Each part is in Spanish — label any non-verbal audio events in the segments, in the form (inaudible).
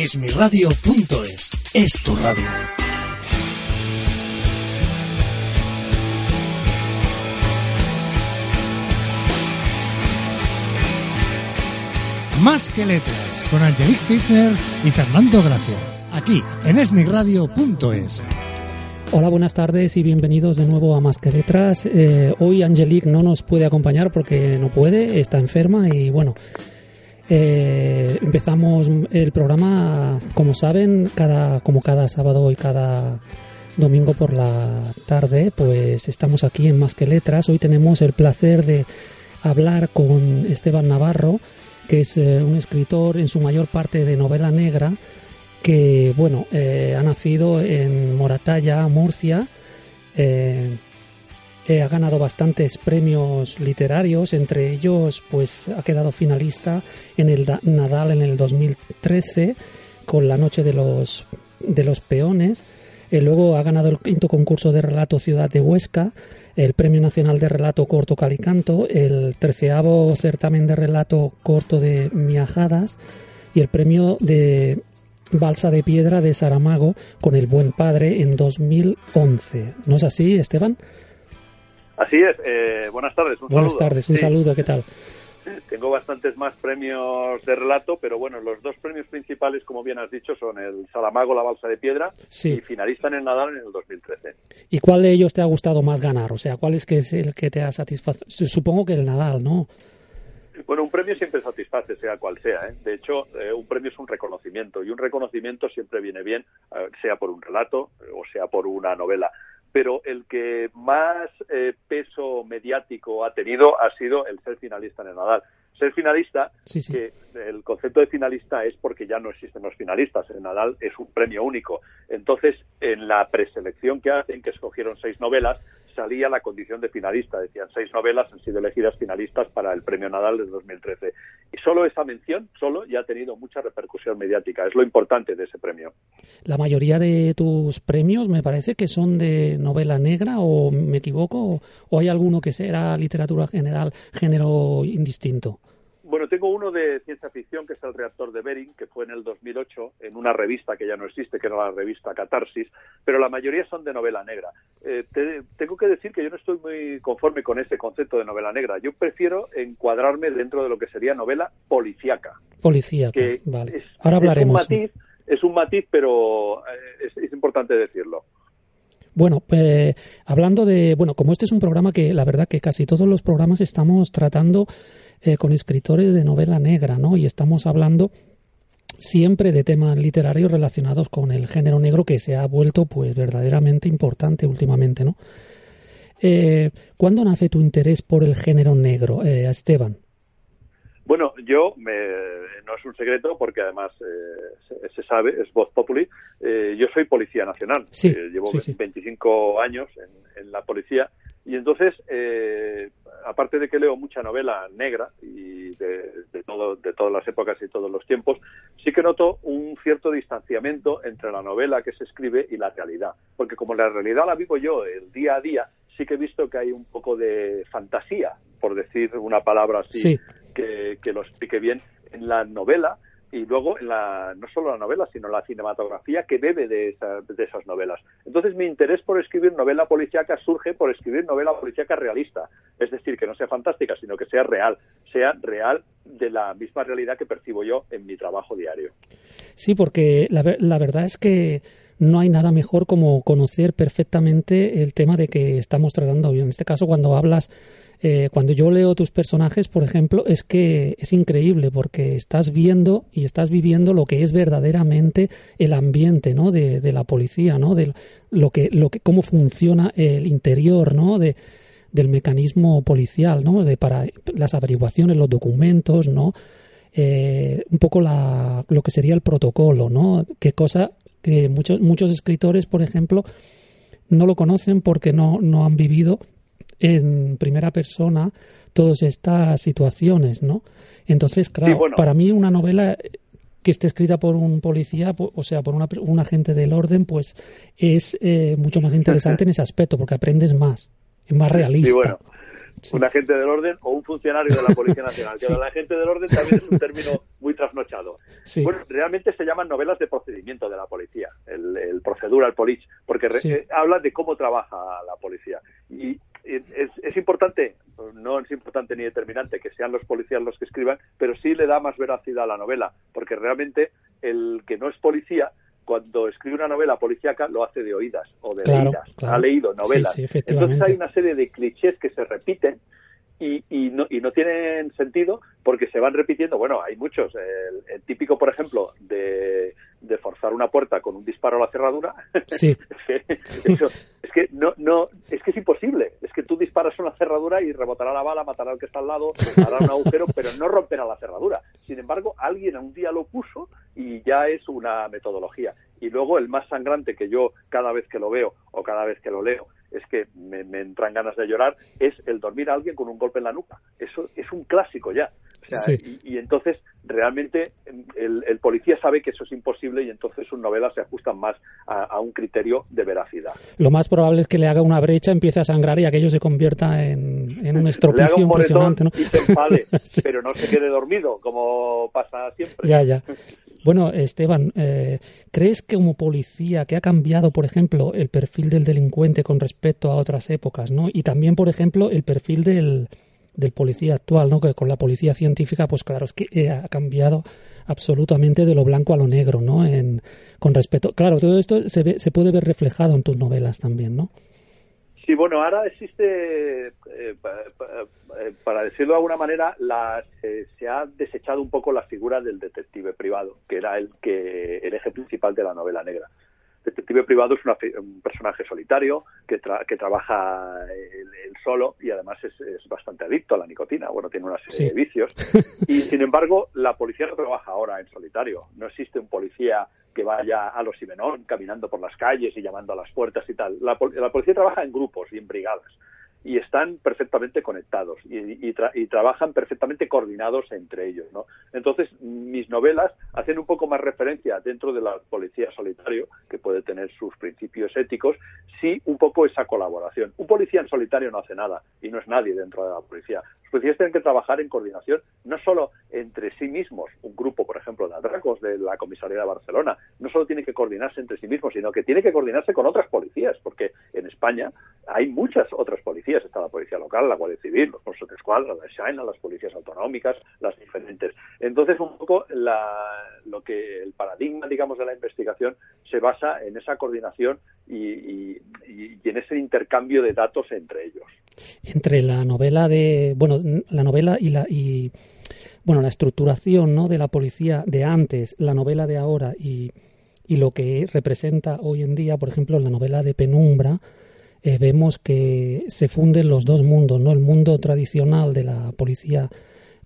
Esmiradio.es es tu radio. Más que letras, con Angelique Fitner y Fernando Gracia. Aquí, en esmiradio.es. Hola, buenas tardes y bienvenidos de nuevo a Más que Letras. Eh, hoy Angelique no nos puede acompañar porque no puede, está enferma y bueno, eh, empezamos el programa, como saben, cada, como cada sábado y cada domingo por la tarde, pues estamos aquí en Más que Letras. Hoy tenemos el placer de hablar con Esteban Navarro, que es eh, un escritor en su mayor parte de novela negra, que bueno, eh, ha nacido en Moratalla, Murcia. Ha ganado bastantes premios literarios, entre ellos pues ha quedado finalista en el Nadal en el 2013 con La Noche de los, de los Peones. luego ha ganado el quinto concurso de relato Ciudad de Huesca el Premio Nacional de Relato Corto Calicanto, el treceavo certamen de relato corto de Miajadas y el premio de Balsa de Piedra de Saramago con El Buen Padre en 2011. ¿No es así, Esteban? Así es. Eh, buenas tardes. Un buenas tardes. Un saludo. ¿Qué tal? Tengo bastantes más premios de relato, pero bueno, los dos premios principales, como bien has dicho, son el Salamago, la Balsa de Piedra y finalista en el Nadal en el 2013. ¿Y cuál de ellos te ha gustado más ganar? O sea, ¿cuál es, que es el que te ha satisfecho? Supongo que el Nadal, ¿no? Bueno, un premio siempre satisface, sea cual sea. ¿eh? De hecho, eh, un premio es un reconocimiento y un reconocimiento siempre viene bien, eh, sea por un relato o sea por una novela pero el que más eh, peso mediático ha tenido ha sido el ser finalista en el Nadal. Ser finalista, que el concepto de finalista es porque ya no existen los finalistas. El Nadal es un premio único. Entonces, en la preselección que hacen, que escogieron seis novelas, salía la condición de finalista. Decían, seis novelas han sido elegidas finalistas para el Premio Nadal de 2013. Y solo esa mención, solo, ya ha tenido mucha repercusión mediática. Es lo importante de ese premio. La mayoría de tus premios me parece que son de novela negra, o me equivoco, o hay alguno que sea literatura general, género indistinto. Bueno, tengo uno de ciencia ficción, que es El reactor de Bering, que fue en el 2008 en una revista que ya no existe, que era la revista Catarsis, pero la mayoría son de novela negra. Eh, tengo que decir que yo no estoy muy conforme con ese concepto de novela negra. Yo prefiero encuadrarme dentro de lo que sería novela policíaca. Policíaca, vale. Ahora hablaremos. Es un matiz, es un matiz pero eh, es, importante decirlo. Bueno, pues hablando de, bueno, como este es un programa que la verdad que casi todos los programas estamos tratando eh, con escritores de novela negra, ¿no? Y estamos hablando siempre de temas literarios relacionados con el género negro que se ha vuelto pues verdaderamente importante últimamente, ¿no? Eh, ¿Cuándo nace tu interés por el género negro, eh, Esteban? Bueno, yo, me, no es un secreto porque además eh, se, sabe, es voz populi, yo soy policía nacional. Sí, llevo 25 años en, en, la policía y entonces, eh, aparte de que leo mucha novela negra y de, todo, de todas las épocas y todos los tiempos, sí que noto un cierto distanciamiento entre la novela que se escribe y la realidad. Porque como la realidad la vivo yo el día a día, sí que he visto que hay un poco de fantasía, por decir una palabra así que, lo explique bien, en la novela y luego en la, no solo la novela, sino la cinematografía que bebe de, de esas novelas. Entonces mi interés por escribir novela policíaca surge por escribir novela policíaca realista, es decir, que no sea fantástica, sino que sea real, sea real de la misma realidad que percibo yo en mi trabajo diario. Sí, porque la, la verdad es que no hay nada mejor como conocer perfectamente el tema de que estamos tratando. En este caso, cuando hablas eh, cuando yo leo tus personajes, por ejemplo, es que es increíble porque estás viendo y estás viviendo lo que es verdaderamente el ambiente, ¿no? De, de la policía, ¿no? De lo que, lo que, cómo funciona el interior, ¿no? De, del mecanismo policial, ¿no? De para las averiguaciones, los documentos, ¿no? Eh, un poco la, lo que sería el protocolo, ¿no? Qué cosa que muchos, muchos escritores, por ejemplo, no lo conocen porque no, no han vivido en primera persona todas estas situaciones, ¿no? Entonces, claro, para mí una novela que esté escrita por un policía, o sea, por una, un agente del orden, pues es eh, mucho más interesante en ese aspecto, porque aprendes más, es más realista. un agente del orden o un funcionario de la Policía Nacional. (laughs) Que el agente del orden también es un término muy trasnochado. Bueno, realmente se llaman novelas de procedimiento de la policía, el, el procedural police, porque eh, habla de cómo trabaja la policía. Y es, es, importante, no es importante ni determinante que sean los policías los que escriban, pero sí le da más veracidad a la novela, porque realmente el que no es policía cuando escribe una novela policíaca lo hace de oídas o de leídas, ha leído novelas. Entonces hay una serie de clichés que se repiten y, y, no, y no tienen sentido porque se van repitiendo. Bueno, hay muchos. El, típico, por ejemplo, de, de, forzar una puerta con un disparo a la cerradura. Sí. (laughs) es que no, no, es que es imposible. Es que tú disparas una cerradura y rebotará la bala, matará al que está al lado, hará un agujero, (laughs) pero no romperá la cerradura. Sin embargo, alguien un día lo puso y ya es una metodología. Y luego el más sangrante que yo cada vez que lo veo o cada vez que lo leo es que me, entran ganas de llorar, es el dormir a alguien con un golpe en la nuca. Eso es un clásico ya. y, entonces realmente el, policía sabe que eso es imposible y entonces sus novelas se ajustan más a, un criterio de veracidad. Lo más probable es que le haga una brecha, empiece a sangrar y aquello se convierta en, en un (laughs) estropicio impresionante. ¿no? Y se enfade, (laughs) pero no se quede dormido, como pasa siempre. Ya, ya. Bueno, Esteban, eh, ¿crees que como policía que ha cambiado, por ejemplo, el perfil del delincuente con respecto a otras épocas, ¿no? Y también, por ejemplo, el perfil del, del policía actual, ¿no? Que con la policía científica, pues claro, es que eh, ha cambiado absolutamente de lo blanco a lo negro, ¿no? En, con respecto, claro, todo esto se, ve, se puede ver reflejado en tus novelas también, ¿no? Sí, bueno, ahora existe, eh, eh, para decirlo de alguna manera, la, se ha desechado un poco la figura del detective privado, que era el que el eje principal de la novela negra. Detective privado es un personaje solitario que, que trabaja él, solo y además es, bastante adicto a la nicotina. Bueno, tiene una serie de vicios. (laughs) Y sin embargo, la policía no trabaja ahora en solitario. No existe un policía que vaya a los Simenón caminando por las calles y llamando a las puertas y tal. La, la policía trabaja en grupos y en brigadas y están perfectamente conectados y, trabajan perfectamente coordinados entre ellos. ¿no? Entonces, mis novelas hacen un poco más referencia dentro de la policía solitario, que puede tener sus principios éticos, sí un poco esa colaboración. Un policía en solitario no hace nada y no es nadie dentro de la policía. Los policías tienen que trabajar en coordinación, no solo entre sí mismos, un grupo, por ejemplo, de atracos de la comisaría de Barcelona, no solo tiene que coordinarse entre sí mismos, sino que tiene que coordinarse con otras policías, porque en España hay muchas otras policías está la policía local, la Guardia Civil, los Mossos de Escuadra, la China, las policías autonómicas, las diferentes. Entonces, un poco lo que el paradigma, digamos, de la investigación se basa en esa coordinación y, en ese intercambio de datos entre ellos. Entre la novela de, bueno, la novela y la y bueno, la estructuración, ¿no? de la policía de antes, la novela de ahora y y lo que representa hoy en día, por ejemplo, la novela de Penumbra, eh, vemos que se funden los dos mundos, ¿no? El mundo tradicional de la policía,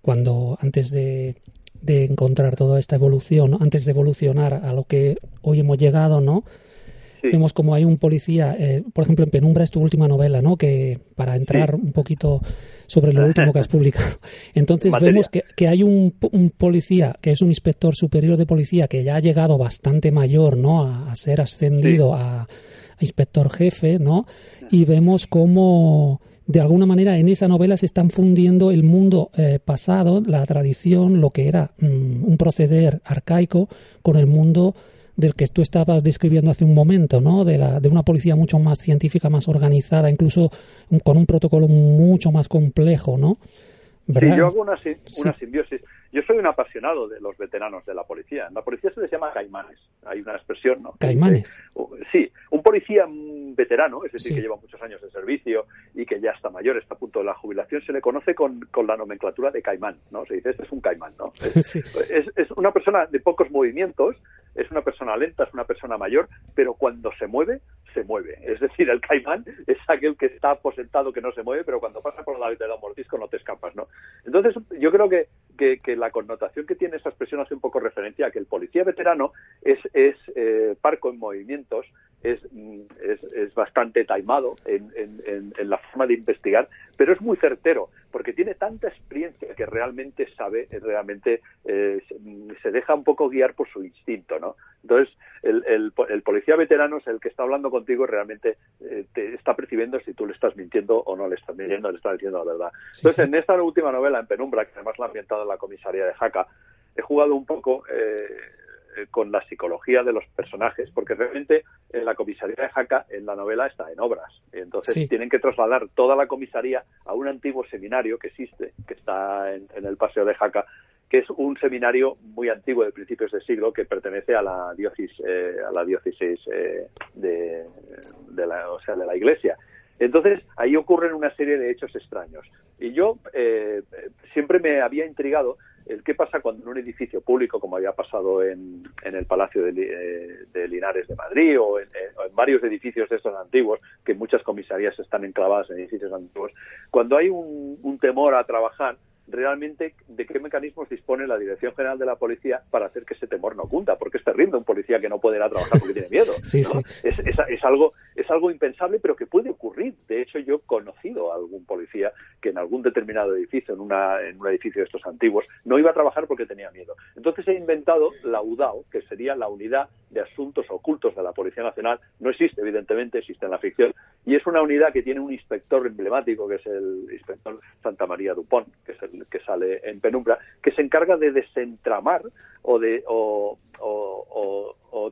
cuando antes de, de encontrar toda esta evolución, antes de evolucionar a lo que hoy hemos llegado, ¿no? Vemos como hay un policía, eh, por ejemplo, en Penumbra es tu última novela, ¿no? Que para entrar un poquito sobre lo último que has (laughs) publicado. Entonces vemos que, que hay un, un, policía, que es un inspector superior de policía, que ya ha llegado bastante mayor, ¿no? A, ser ascendido a inspector jefe, ¿no? Y vemos cómo de alguna manera en esa novela se están fundiendo el mundo eh, pasado, la tradición, lo que era mm, un proceder arcaico, con el mundo del que tú estabas describiendo hace un momento, ¿no? De, la, de una policía mucho más científica, más organizada, incluso con un protocolo mucho más complejo, ¿no? Sí, yo hago una, una simbiosis. Yo soy un apasionado de los veteranos de la policía. En la policía se les llama caimanes. Hay una expresión, ¿no? Caimanes. sí, un policía veterano, es decir, que lleva muchos años de servicio y que ya está mayor, está a punto de la jubilación, se le conoce con, con la nomenclatura de caimán, ¿no? Se dice, este es un caimán, ¿no? (laughs) Es, es, una persona de pocos movimientos, es una persona lenta, es una persona mayor, pero cuando se mueve, se mueve. Es decir, el caimán (laughs) es aquel que está aposentado, que no se mueve, pero cuando pasa por la de un mordisco no te escapas, ¿no? Entonces, yo creo que, que, la connotación que tiene esa expresión hace un poco referencia a que el policía veterano es, es eh, parco en movimientos, es, es, es bastante taimado en, en, en, la forma de investigar, pero es muy certero, porque tiene tanta experiencia que realmente sabe, realmente eh, se deja un poco guiar por su instinto, ¿no? Entonces, el, el, policía veterano es el que está hablando contigo y realmente eh, te está percibiendo si tú le estás mintiendo o no le estás mintiendo, le estás diciendo la verdad. Entonces, en esta última novela, en Penumbra, que además la ha ambientado en la comisaría de Jaca, he jugado un poco eh, eh, con la psicología de los personajes, porque realmente en la comisaría de Jaca, en la novela, está en obras. Entonces tienen que trasladar toda la comisaría a un antiguo seminario que existe, que está en, el Paseo de Jaca, que es un seminario muy antiguo de principios de siglo que pertenece a la diócesis, eh, a la diócesis eh, de, la, o sea, de la Iglesia. Entonces, ahí ocurren una serie de hechos extraños. Y yo siempre me había intrigado el qué pasa cuando en un edificio público, como había pasado en, en el Palacio de, eh, Linares de Madrid o en, varios edificios de estos antiguos, que muchas comisarías están enclavadas en edificios antiguos, cuando hay un temor a trabajar, realmente de qué mecanismos dispone la Dirección General de la Policía para hacer que ese temor no cunda, porque es terrible un policía que no puede ir a trabajar porque tiene miedo. Es, algo, es algo impensable, pero que puede ocurrir. De hecho, yo he conocido a algún policía que en algún determinado edificio, en, una, en un edificio de estos antiguos, no iba a trabajar porque tenía miedo. Entonces he inventado la UDAO, que sería la Unidad de Asuntos Ocultos de la Policía Nacional. No existe, evidentemente, existe en la ficción. Y es una unidad que tiene un inspector emblemático, que es el inspector Santa María Dupont, que es el que sale en penumbra, que se encarga de desentramar o de o,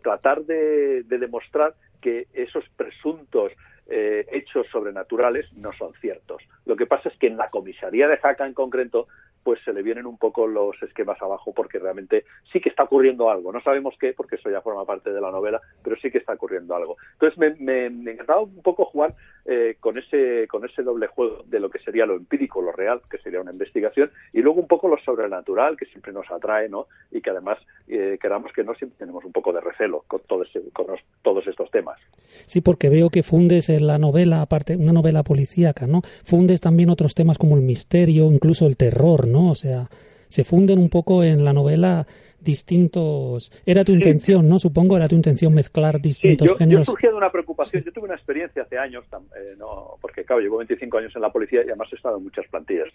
tratar de, demostrar que esos presuntos eh, hechos sobrenaturales no son ciertos. Lo que pasa es que en la comisaría de Jaca en concreto pues se le vienen un poco los esquemas abajo porque realmente sí que está ocurriendo algo. No sabemos qué, porque eso ya forma parte de la novela, pero sí que está ocurriendo algo. Entonces me, me, encantaba un poco jugar eh, con ese con ese doble juego de lo que sería lo empírico, lo real, que sería una investigación, y luego un poco lo sobrenatural, que siempre nos atrae, ¿no? Y que además eh, queramos que no siempre tenemos un poco de recelo con, todo con todos estos temas. Sí, porque veo que fundes en la novela, aparte, una novela policíaca, ¿no? Fundes también otros temas como el misterio, incluso el terror, ¿no? O sea, se funden un poco en la novela distintos. Era tu intención, ¿no? Supongo, era tu intención mezclar distintos yo, géneros. Yo de una preocupación. Yo tuve una experiencia hace años, eh, no, porque, claro, llevo 25 años en la policía y además he estado en muchas plantillas.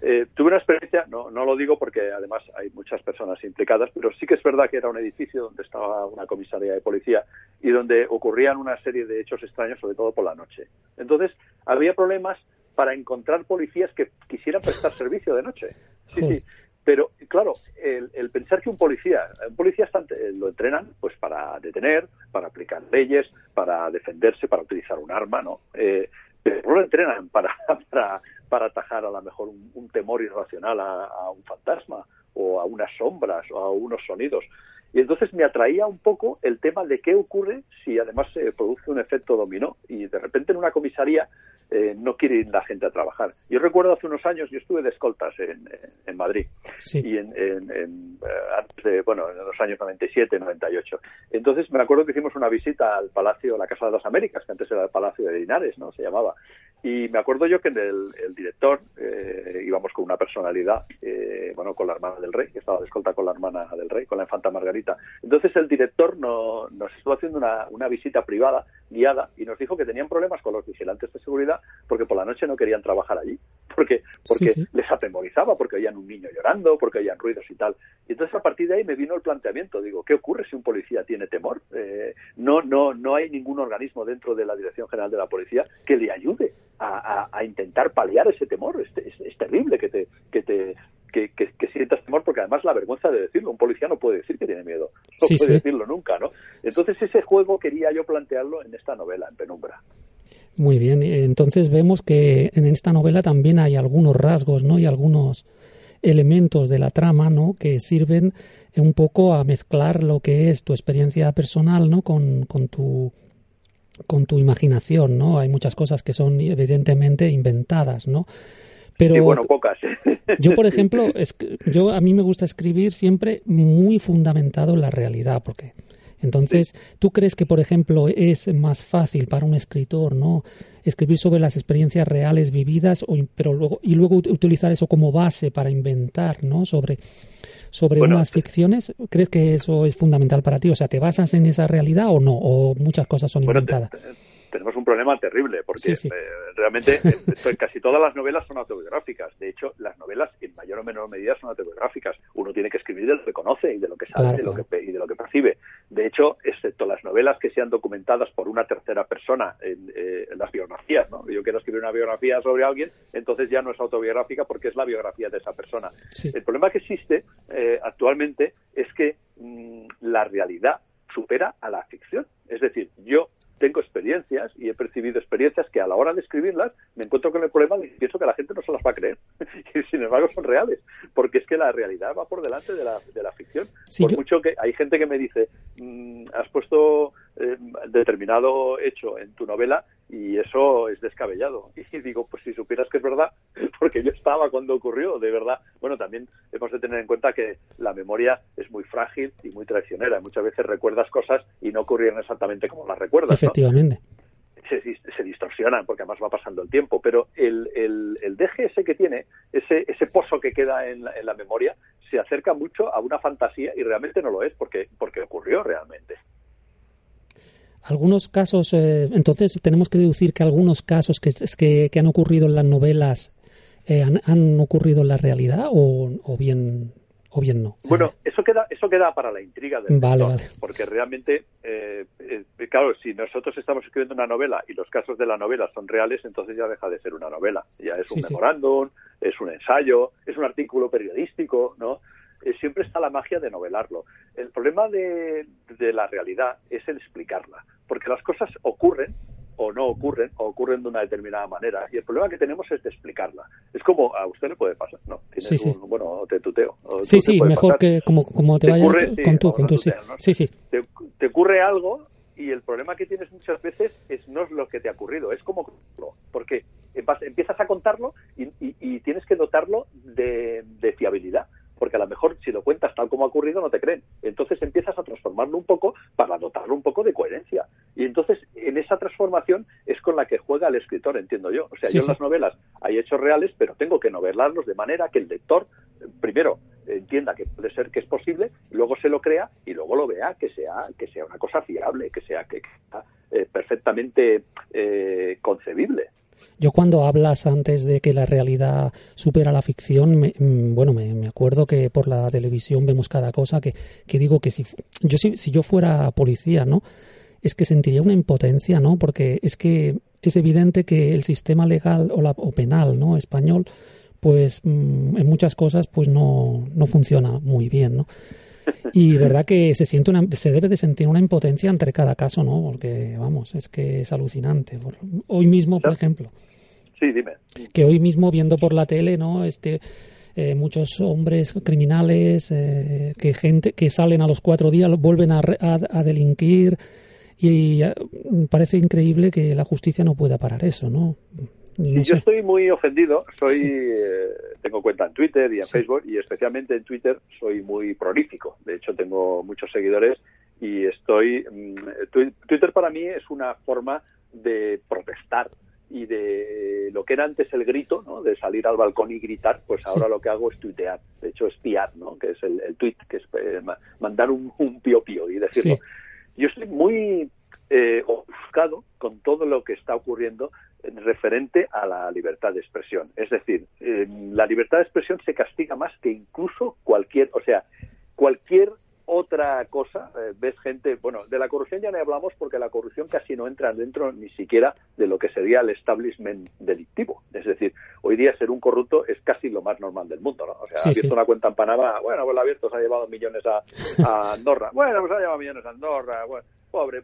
Eh, tuve una experiencia, no, no lo digo porque además hay muchas personas implicadas, pero sí que es verdad que era un edificio donde estaba una comisaría de policía y donde ocurrían una serie de hechos extraños, sobre todo por la noche. Entonces, había problemas para encontrar policías que quisieran prestar servicio de noche. Sí, sí. Pero, claro, el, pensar que un policía, un policía eh, lo entrenan pues para detener, para aplicar leyes, para defenderse, para utilizar un arma, ¿no? Eh, pero no lo entrenan para, (laughs) para, para atajar a lo mejor un, temor irracional a, un fantasma o a unas sombras o a unos sonidos. Y entonces me atraía un poco el tema de qué ocurre si además se produce un efecto dominó y de repente en una comisaría eh, no quiere ir la gente a trabajar. Yo recuerdo hace unos años, yo estuve de escoltas en, en Madrid, y en, en, eh, bueno, en los años 97, 98. Entonces me acuerdo que hicimos una visita al Palacio, la Casa de las Américas, que antes era el Palacio de Linares, ¿no? Se llamaba. Y me acuerdo yo que el, el director, eh, íbamos con una personalidad, bueno, con la hermana del rey, que estaba de escolta con la hermana del rey, con la infanta Margarita. Entonces el director no, nos estuvo haciendo una, una visita privada, guiada, y nos dijo que tenían problemas con los vigilantes de seguridad porque por la noche no querían trabajar allí, porque, porque les atemorizaba, porque oían un niño llorando, porque oían ruidos y tal. Y entonces a partir de ahí me vino el planteamiento, digo, ¿qué ocurre si un policía tiene temor? Eh, no, no, no hay ningún organismo dentro de la Dirección General de la Policía que le ayude a, intentar paliar ese temor. Es, es, terrible que te, que te que, que, sientas temor porque además la vergüenza de decirlo. Un policía no puede decir que tiene miedo. No puede decirlo nunca, ¿no? Entonces ese juego quería yo plantearlo en esta novela, en Penumbra. Muy bien, entonces vemos que en esta novela también hay algunos rasgos, ¿no? Y algunos elementos de la trama, ¿no? Que sirven un poco a mezclar lo que es tu experiencia personal, ¿no? Con, con tu con tu imaginación, ¿no? Hay muchas cosas que son evidentemente inventadas, ¿no? Pero bueno, pocas. (laughs) Yo, por ejemplo, es, yo a mí me gusta escribir siempre muy fundamentado en la realidad, porque entonces, ¿tú crees que, por ejemplo, es más fácil para un escritor, ¿no? Escribir sobre las experiencias reales vividas, o, pero luego, y luego utilizar eso como base para inventar, ¿no? Sobre, sobre unas ficciones. ¿Crees que eso es fundamental para ti? O sea, ¿te basas en esa realidad o no? ¿O muchas cosas son inventadas? Tenemos un problema terrible, porque eh, realmente eh, (laughs) casi todas las novelas son autobiográficas. De hecho, las novelas en mayor o menor medida son autobiográficas. Uno tiene que escribir de lo que conoce y de lo que sabe de lo que, y de lo que percibe. De hecho, excepto las novelas que sean documentadas por una tercera persona en, eh, las biografías, ¿no? Yo quiero escribir una biografía sobre alguien, entonces ya no es autobiográfica porque es la biografía de esa persona. El problema que existe actualmente es que mm, la realidad supera a la ficción. Es decir, yo tengo experiencias y he percibido experiencias que a la hora de escribirlas me encuentro con el problema de que pienso que la gente no se las va a creer. (laughs) Y sin embargo son reales porque es que la realidad va por delante de la, de la ficción. Por mucho que hay gente que me dice mm, has puesto eh, determinado hecho en tu novela y eso es descabellado. (laughs) Y digo pues si supieras que es verdad (laughs) porque yo estaba cuando ocurrió de verdad. Bueno también hemos de tener en cuenta que la memoria es muy frágil y muy traicionera. Muchas veces recuerdas cosas y no ocurrieron exactamente como las recuerdas efectivamente. Se, distorsionan porque además va pasando el tiempo, pero el, el, el DGS que tiene, ese, ese pozo que queda en la, memoria, se acerca mucho a una fantasía y realmente no lo es porque, porque ocurrió realmente. Algunos casos, eh, entonces tenemos que deducir que algunos casos que, que, que han ocurrido en las novelas eh, han, han, ocurrido en la realidad o, o bien o bien no. Bueno, eso queda eso queda para la intriga del vale, porque realmente, eh, eh, claro, si nosotros estamos escribiendo una novela y los casos de la novela son reales, entonces ya deja de ser una novela, ya es un memorándum, es un ensayo, es un artículo periodístico, ¿no? Eh, siempre está la magia de novelarlo. El problema de, de la realidad es el explicarla, porque las cosas ocurren o no ocurren, o ocurren de una determinada manera. Y el problema que tenemos es de explicarla. Es como a usted le puede pasar, ¿no? Tienes un, bueno, te tuteo. Sí, sí, mejor que como, como te, vaya con tú, con tú, sí. Sí, sí. Te, ocurre algo y el problema que tienes muchas veces es no es lo que te ha ocurrido, es como porque empiezas a contarlo y, y, y tienes que dotarlo de, de fiabilidad porque a lo mejor si lo cuentas tal como ha ocurrido no te creen. Entonces empiezas a transformarlo un poco para dotarlo un poco de coherencia. Y entonces en esa transformación es con la que juega el escritor, entiendo yo. O sea, yo en las novelas hay hechos reales, pero tengo que novelarlos de manera que el lector, primero, entienda que puede ser que es posible, luego se lo crea y luego lo vea que sea que sea una cosa fiable, que sea que, sea, eh, perfectamente eh, concebible. Yo cuando hablas antes de que la realidad supera la ficción, mm, bueno, me, acuerdo que por la televisión vemos cada cosa que, que digo que si yo si, si yo fuera policía, ¿no? Es que sentiría una impotencia, ¿no? Porque es que es evidente que el sistema legal o, la, o penal, ¿no? Español, pues mm, en muchas cosas pues no, no funciona muy bien, ¿no? Y verdad que se siente una, se debe de sentir una impotencia entre cada caso, ¿no? Porque vamos, es que es alucinante. Hoy mismo, por ejemplo. Sí, dime. Que hoy mismo viendo por la tele, ¿no? Este eh, muchos hombres criminales eh, que gente que salen a los cuatro días vuelven a, a, delinquir y, y parece increíble que la justicia no pueda parar eso, ¿no? Yo estoy muy ofendido. Soy, eh, tengo cuenta en Twitter y en Facebook y especialmente en Twitter soy muy prolífico. De hecho, tengo muchos seguidores y estoy. Mm, Twitter para mí es una forma de protestar y de lo que era antes el grito, ¿no? De salir al balcón y gritar, pues ahora lo que hago es tuitear. De hecho, espiar, ¿no? Que es el, el tweet, que es eh, mandar un, un pío pío y decirlo. Yo estoy muy eh, ofuscado con todo lo que está ocurriendo referente a la libertad de expresión. Es decir, la libertad de expresión se castiga más que incluso cualquier, o sea, cualquier otra cosa, eh, ves gente, bueno, de la corrupción ya no hablamos porque la corrupción casi no entra dentro ni siquiera de lo que sería el establishment delictivo. Es decir, hoy día ser un corrupto es casi lo más normal del mundo, ¿no? O sea, ha abierto una cuenta en Panamá, bueno, pues la ha abierto, se ha llevado millones a, a (laughs) Andorra, bueno, pues ha llevado millones a Andorra, bueno, pobre.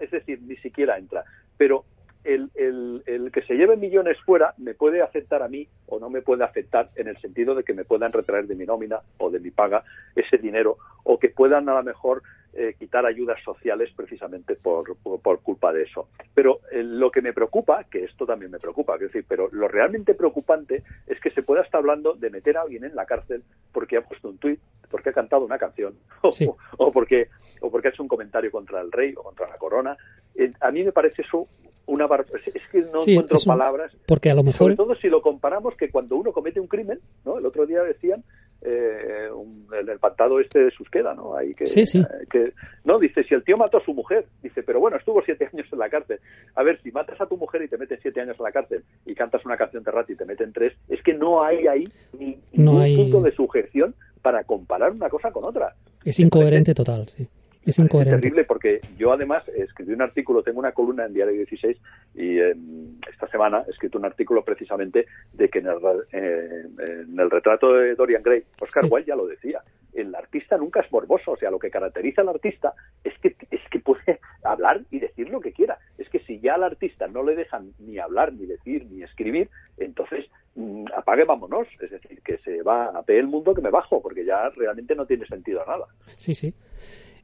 Es decir, ni siquiera entra. Pero el, el, el, que se lleve millones fuera me puede afectar a mí o no me puede afectar en el sentido de que me puedan retraer de mi nómina o de mi paga ese dinero o que puedan a lo mejor eh, quitar ayudas sociales precisamente por, por, culpa de eso. Pero eh, lo que me preocupa, que esto también me preocupa, quiero decir, pero lo realmente preocupante es que se pueda estar hablando de meter a alguien en la cárcel porque ha puesto un tuit, porque ha cantado una canción (laughs) o, porque o porque ha hecho un comentario contra el rey o contra la corona. Eh, a mí me parece eso una es que no encuentro palabras porque a lo mejor sobre todo si lo comparamos que cuando uno comete un crimen no el otro día decían eh, un, el, el, pantado este de Susqueda, ¿no? Ahí que, sí, sí. Eh, que, no, dice, si el tío mató a su mujer, dice, pero bueno, estuvo siete años en la cárcel. A ver, si matas a tu mujer y te meten siete años en la cárcel y cantas una canción de rat y te meten tres, es que no hay ahí ni No ningún hay- punto de sujeción para comparar una cosa con otra. Es incoherente total, sí. Es Es incoherente. terrible porque yo además escribí un artículo, tengo una columna en Diario 16 y eh, esta semana he escrito un artículo precisamente de que en el, eh, en el retrato de Dorian Gray, Oscar Sí. Wilde ya lo decía, el artista nunca es morboso, o sea, lo que caracteriza al artista es que, es que puede (laughs) hablar y decir lo que quiera. Es que si ya al artista no le dejan ni hablar, ni decir, ni escribir, entonces mm, apague, vámonos. Es decir, que se va a pedir el mundo que me bajo, porque ya realmente no tiene sentido nada. Sí, sí.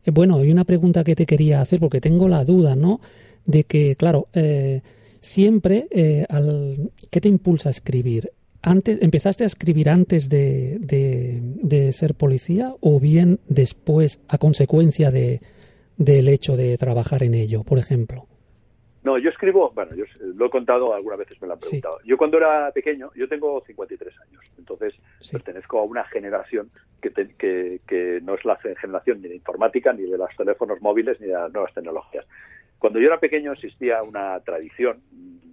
Eh, Bueno, hay una pregunta que te quería hacer porque tengo la duda, ¿no? De que, claro, eh, siempre, eh, al, ¿qué te impulsa a escribir? Antes, ¿Empezaste a escribir antes de, de, de ser policía o bien después a consecuencia de, del hecho de trabajar en ello, por ejemplo? No, yo escribo, bueno, yo lo he contado, algunas veces me lo han Sí. preguntado. Yo cuando era pequeño, yo tengo 53 años, entonces Sí. pertenezco a una generación que, te- que, que no es la generación ni de informática, ni de los teléfonos móviles, ni de las nuevas tecnologías. Cuando yo era pequeño existía una tradición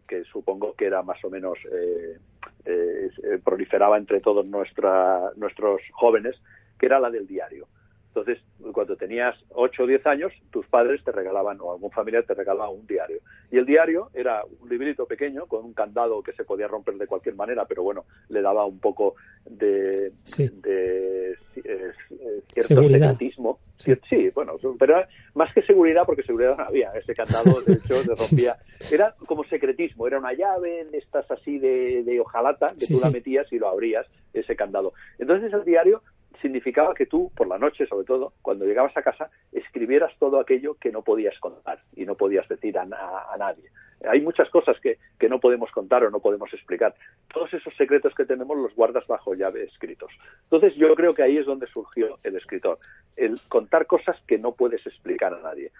que supongo que era más o menos eh, eh, eh, proliferaba entre todos nuestra, nuestros jóvenes, que era la del diario. Entonces, cuando tenías 8 o 10 años, tus padres te regalaban, o algún familiar te regalaba un diario. Y el diario era un librito pequeño con un candado que se podía romper de cualquier manera, pero bueno, le daba un poco de, Sí. de, eh, cierto Seguridad. secretismo. Sí. Sí. bueno, pero más que seguridad, porque seguridad no había. Ese candado, de hecho, (laughs) se rompía. Era como secretismo, era una llave de estas así de, de hojalata que Sí, tú la metías y lo abrías, ese candado. Entonces el diario significaba que tú, por la noche sobre todo, cuando llegabas a casa, escribieras todo aquello que no podías contar y no podías decir a, a nadie. Hay muchas cosas que, que no podemos contar o no podemos explicar. Todos esos secretos que tenemos los guardas bajo llave escritos. Entonces yo creo que ahí es donde surgió el escritor, el contar cosas que no puedes explicar a nadie.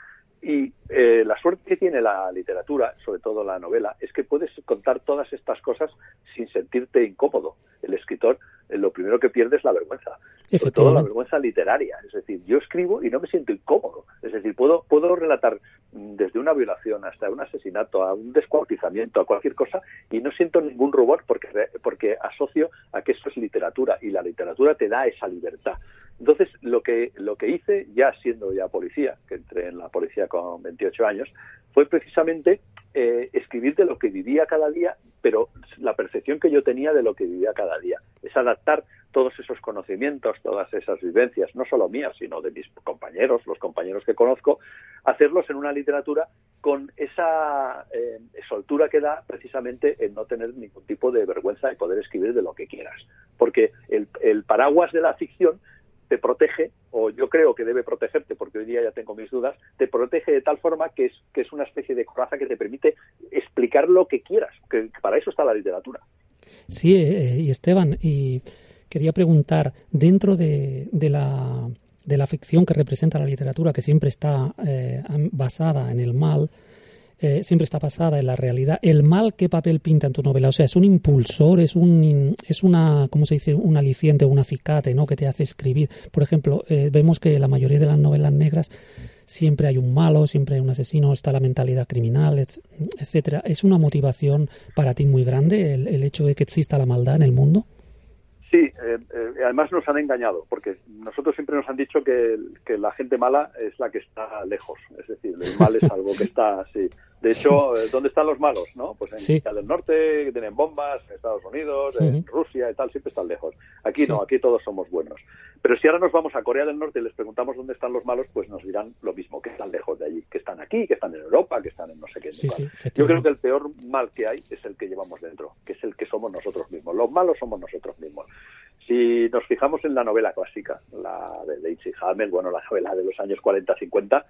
Y eh, la suerte que tiene la literatura, sobre todo la novela, es que puedes contar todas estas cosas sin sentirte incómodo. El escritor eh, lo primero que pierde es la vergüenza, sobre todo la vergüenza literaria. Es decir, yo escribo y no me siento incómodo. Es decir, puedo, puedo relatar desde una violación hasta un asesinato, a un descuartizamiento, a cualquier cosa, y no siento ningún rubor porque, porque asocio a que eso es literatura y la literatura te da esa libertad. Entonces, lo que, lo que hice, ya siendo ya policía, que entré en la policía con 28 años, fue precisamente eh, escribir de lo que vivía cada día, pero la percepción que yo tenía de lo que vivía cada día. Es adaptar todos esos conocimientos, todas esas vivencias, no solo mías, sino de mis compañeros, los compañeros que conozco, hacerlos en una literatura con esa eh, soltura que da precisamente el no tener ningún tipo de vergüenza y poder escribir de lo que quieras. Porque el, el paraguas de la ficción te protege, o yo creo que debe protegerte, porque hoy día ya tengo mis dudas, te protege de tal forma que es, que es una especie de coraza que te permite explicar lo que quieras, que para eso está la literatura. Sí, eh, y Esteban, y quería preguntar, dentro de, de la, de la ficción que representa la literatura, que siempre está eh, basada en el mal, eh, siempre está basada en la realidad, ¿el mal qué papel pinta en tu novela? O sea, ¿es un impulsor, es, un, es una, ¿cómo se dice?, un aliciente, un acicate, ¿no?, que te hace escribir. Por ejemplo, eh, vemos que la mayoría de las novelas negras siempre hay un malo, siempre hay un asesino, está la mentalidad criminal, et- etcétera. ¿Es una motivación para ti muy grande el, el hecho de que exista la maldad en el mundo? Sí, eh, eh, además nos han engañado, porque nosotros siempre nos han dicho que, que la gente mala es la que está lejos, es decir, el mal es (laughs) algo que está así. De hecho, eh, ¿dónde están los malos? no? Pues en Sí. Corea del Norte, que tienen bombas, en Estados Unidos, en. Rusia y tal, siempre están lejos. Aquí Sí. no, aquí todos somos buenos. Pero si ahora nos vamos a Corea del Norte y les preguntamos dónde están los malos, pues nos dirán lo mismo, que están lejos de allí, que están aquí, que están en Europa, que están en no sé qué. Sí, Yo creo que el peor mal que hay es el que llevamos dentro, que es el que somos nosotros mismos. Los malos somos nosotros mismos. Si nos fijamos en la novela clásica, la de Daisy Hamel, bueno, la novela de los años 40-50,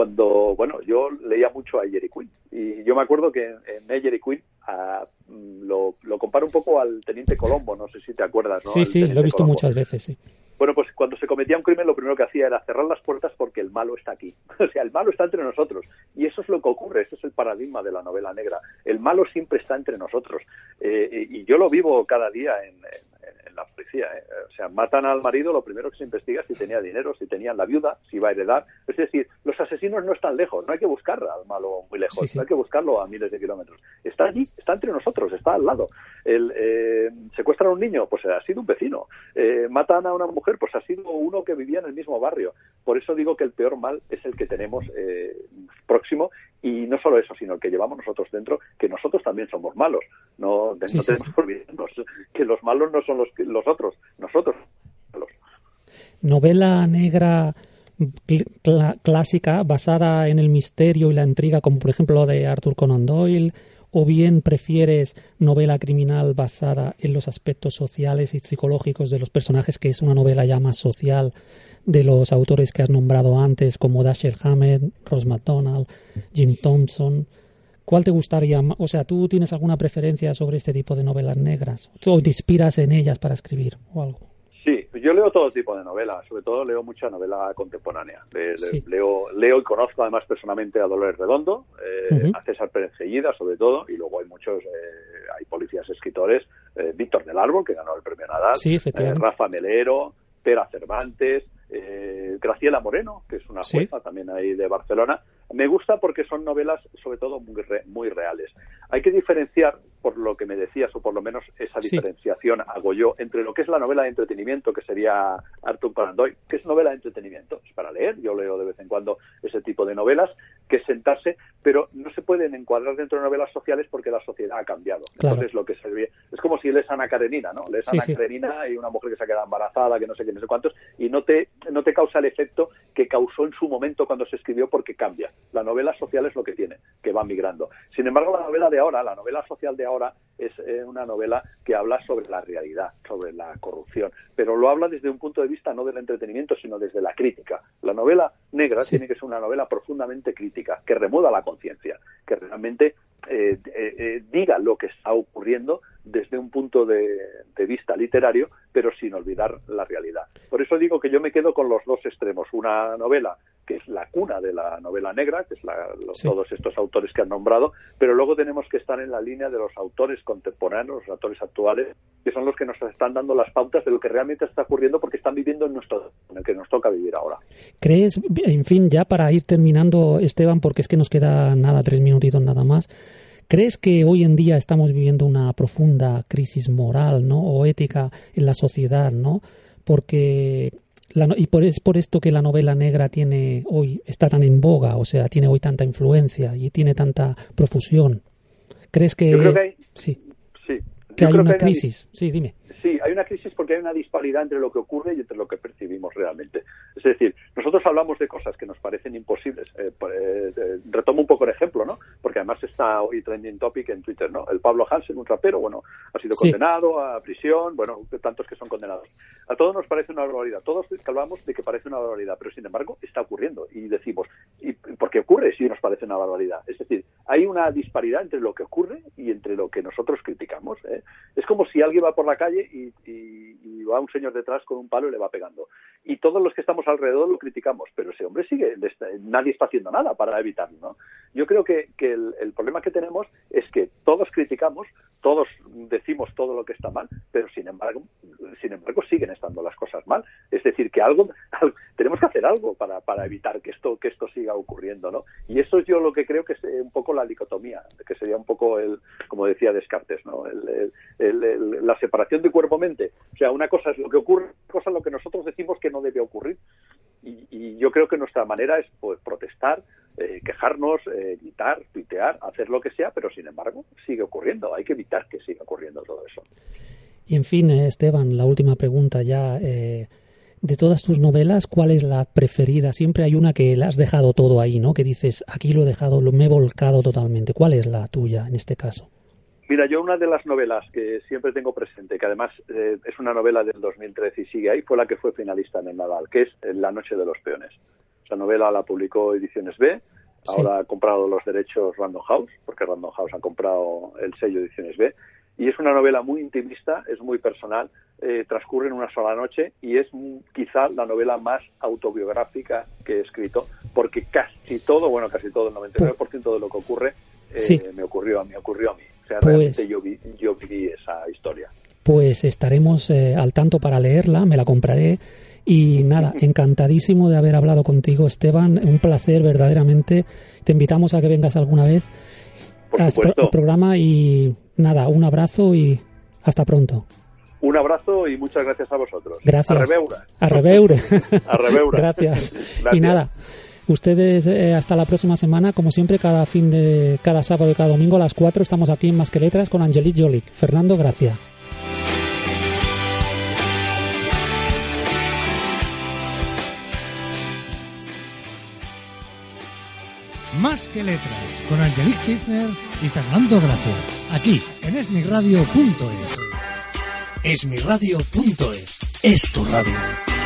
cuando, bueno, yo leía mucho a Jerry Quinn. Y yo me acuerdo que en en Jerry Quinn ah, mm, lo, lo comparo un poco al Teniente Colombo, no sé si te acuerdas, ¿no? Sí, El sí, lo he visto Colombo. muchas veces, sí. Bueno, pues cuando se cometía un crimen lo primero que hacía era cerrar las puertas porque el malo está aquí. (laughs) O sea, el malo está entre nosotros. Y eso es lo que ocurre, ese es el paradigma de la novela negra. El malo siempre está entre nosotros. Eh, y y yo lo vivo cada día en, en- en la policía ¿eh? o sea, matan al marido, lo primero que se investiga es si tenía dinero, si tenía la viuda, si va a heredar. Es decir, los asesinos no están lejos, no hay que buscar al malo muy lejos, no hay que buscarlo a miles de kilómetros. Está allí, está entre nosotros, está al lado. El, eh, secuestran a un niño, pues ha sido un vecino. Eh, matan a una mujer, pues ha sido uno que vivía en el mismo barrio. Por eso digo que el peor mal es el que tenemos eh, próximo y no solo eso, sino el que llevamos nosotros dentro, que nosotros también somos malos. No, no tenemos que olvidarnos que los malos no son los, los otros, nosotros los Novela negra clásica basada en el misterio y la intriga, como por ejemplo de Arthur Conan Doyle, o bien prefieres novela criminal basada en los aspectos sociales y psicológicos de los personajes, que es una novela ya más social de los autores que has nombrado antes, como Dashiell Hammett, Ross MacDonald, Jim Thompson. ¿Cuál te gustaría? O sea, ¿tú tienes alguna preferencia sobre este tipo de novelas negras? ¿O te inspiras en ellas para escribir o algo? Yo leo todo tipo de novelas, sobre todo leo mucha novela contemporánea. leo, leo y conozco además personalmente a Dolores Redondo, eh, a César Pérez Gellida sobre todo, y luego hay muchos, eh, hay policías escritores, eh, Víctor del Árbol, que ganó el premio Nadal, Rafa Melero, Pera Cervantes, Graciela Moreno, que es una jueza también ahí de Barcelona. Me gusta porque son novelas sobre todo muy, muy reales. Hay que diferenciar por lo que me decías, o por lo menos esa diferenciación hago yo, entre lo que es la novela de entretenimiento, que sería Arthur Conan Doyle, que es novela de entretenimiento, es para leer, yo leo de vez en cuando ese tipo de novelas, que es sentarse, pero no se pueden encuadrar dentro de novelas sociales porque la sociedad ha cambiado. Entonces lo que se ve, es como si lees Ana Karenina, ¿no? Lees Ana Karenina y una mujer que se ha quedado embarazada, que no sé qué, no sé cuántos, y no te, no te causa el efecto que causó en su momento cuando se escribió porque cambia. La novela social es lo que tiene, que va migrando. Sin embargo, la novela de ahora, la novela social de ahora, es eh, una novela que habla sobre la realidad, sobre la corrupción, pero lo habla desde un punto de vista no del entretenimiento, sino desde la crítica. La novela negra tiene que ser una novela profundamente crítica, que remueva la conciencia, que realmente eh, eh, diga lo que está ocurriendo desde un punto de, vista literario, pero sin olvidar la realidad. Por eso digo que yo me quedo con los dos extremos. Una novela que es la cuna de la novela negra, que es todos estos autores que han nombrado, pero luego tenemos que estar en la línea de los autores contemporáneos, los autores actuales, que son los que nos están dando las pautas de lo que realmente está ocurriendo porque están viviendo en nuestro en el que nos toca vivir ahora. ¿Crees, en fin, ya para ir terminando, Esteban, porque es que nos queda nada, tres minutitos nada más, ¿Crees que hoy en día estamos viviendo una profunda crisis moral, ¿no? o ética en la sociedad, ¿no? Porque y por, es por esto que la novela negra tiene hoy está tan en boga, o sea, tiene hoy tanta influencia y tiene tanta profusión. ¿Crees que, hay, sí, que hay una crisis? Sí, dime. Sí, hay una crisis porque hay una disparidad entre lo que ocurre y entre lo que percibimos realmente. Es decir, nosotros hablamos de cosas que nos parecen imposibles. Eh, eh, eh, retomo un poco el ejemplo, ¿no? Porque además está hoy trending topic en Twitter, ¿no? El Pablo Hansen, un rapero, bueno, ha sido condenado a prisión, bueno, tantos que son condenados. A todos nos parece una barbaridad. Todos hablamos de que parece una barbaridad, pero sin embargo está ocurriendo y decimos, ¿y por qué ocurre si nos parece una barbaridad? Es decir, hay una disparidad entre lo que ocurre y entre lo que nosotros criticamos. Es como si alguien va por la calle y, va un señor detrás con un palo y le va pegando. Y todos los que estamos alrededor lo criticamos, pero ese hombre sigue, nadie está haciendo nada para evitarlo. ¿no? Yo creo que, el, problema que tenemos es que todos criticamos, todos decimos todo lo que está mal, pero sin embargo, sin embargo siguen estando las cosas mal. Es decir, que algo, tenemos que hacer algo para, para evitar que esto, que esto siga ocurriendo. ¿no? Y eso es yo lo que creo que es un poco la dicotomía, que sería un poco el, como decía Descartes, ¿no? la separación de cuerpo-mente. O sea, una cosa es lo que ocurre, otra cosa lo que nosotros decimos que no debe ocurrir. Y, yo creo que nuestra manera es pues, protestar, eh, quejarnos, eh, gritar, tuitear, hacer lo que sea, pero sin embargo sigue ocurriendo. Hay que evitar que siga ocurriendo todo eso. Y en fin, eh, Esteban, la última pregunta ya. de todas tus novelas, ¿cuál es la preferida? Siempre hay una que la has dejado todo ahí, ¿no? Que dices, aquí lo he dejado, lo me he volcado totalmente. ¿Cuál es la tuya en este caso? Mira, yo una de las novelas que siempre tengo presente, que además eh, es una novela del 2013 y sigue ahí, fue la que fue finalista en el Nadal, que es La Noche de los Peones. Esa novela la publicó Ediciones B, ahora ha comprado los derechos Random House, porque Random House ha comprado el sello Ediciones B, y es una novela muy intimista, es muy personal, eh, transcurre en una sola noche y es quizá la novela más autobiográfica que he escrito, porque casi todo, bueno, casi todo, el 99% de lo que ocurre, eh, me ocurrió a mí, ocurrió a mí. Pues realmente yo, vi, yo viví esa historia. pues estaremos eh, al tanto para leerla, me la compraré. Y (laughs) nada, encantadísimo de haber hablado contigo, Esteban. Un placer, verdaderamente. Te invitamos a que vengas alguna vez al programa y nada, un abrazo y hasta pronto. Un abrazo y muchas gracias a vosotros. Gracias. A reveura. A reveure. (laughs) a reveura. (laughs) gracias. Y nada, ustedes eh, hasta la próxima semana, como siempre, cada fin de cada sábado y cada domingo a las 4 estamos aquí en Más que Letras con Angelique Jolik. Fernando, gracias. Más que letras, con Angelique Hitler y Fernando Gracia. Aquí, en esmiradio.es. Esmiradio.es. Es tu radio.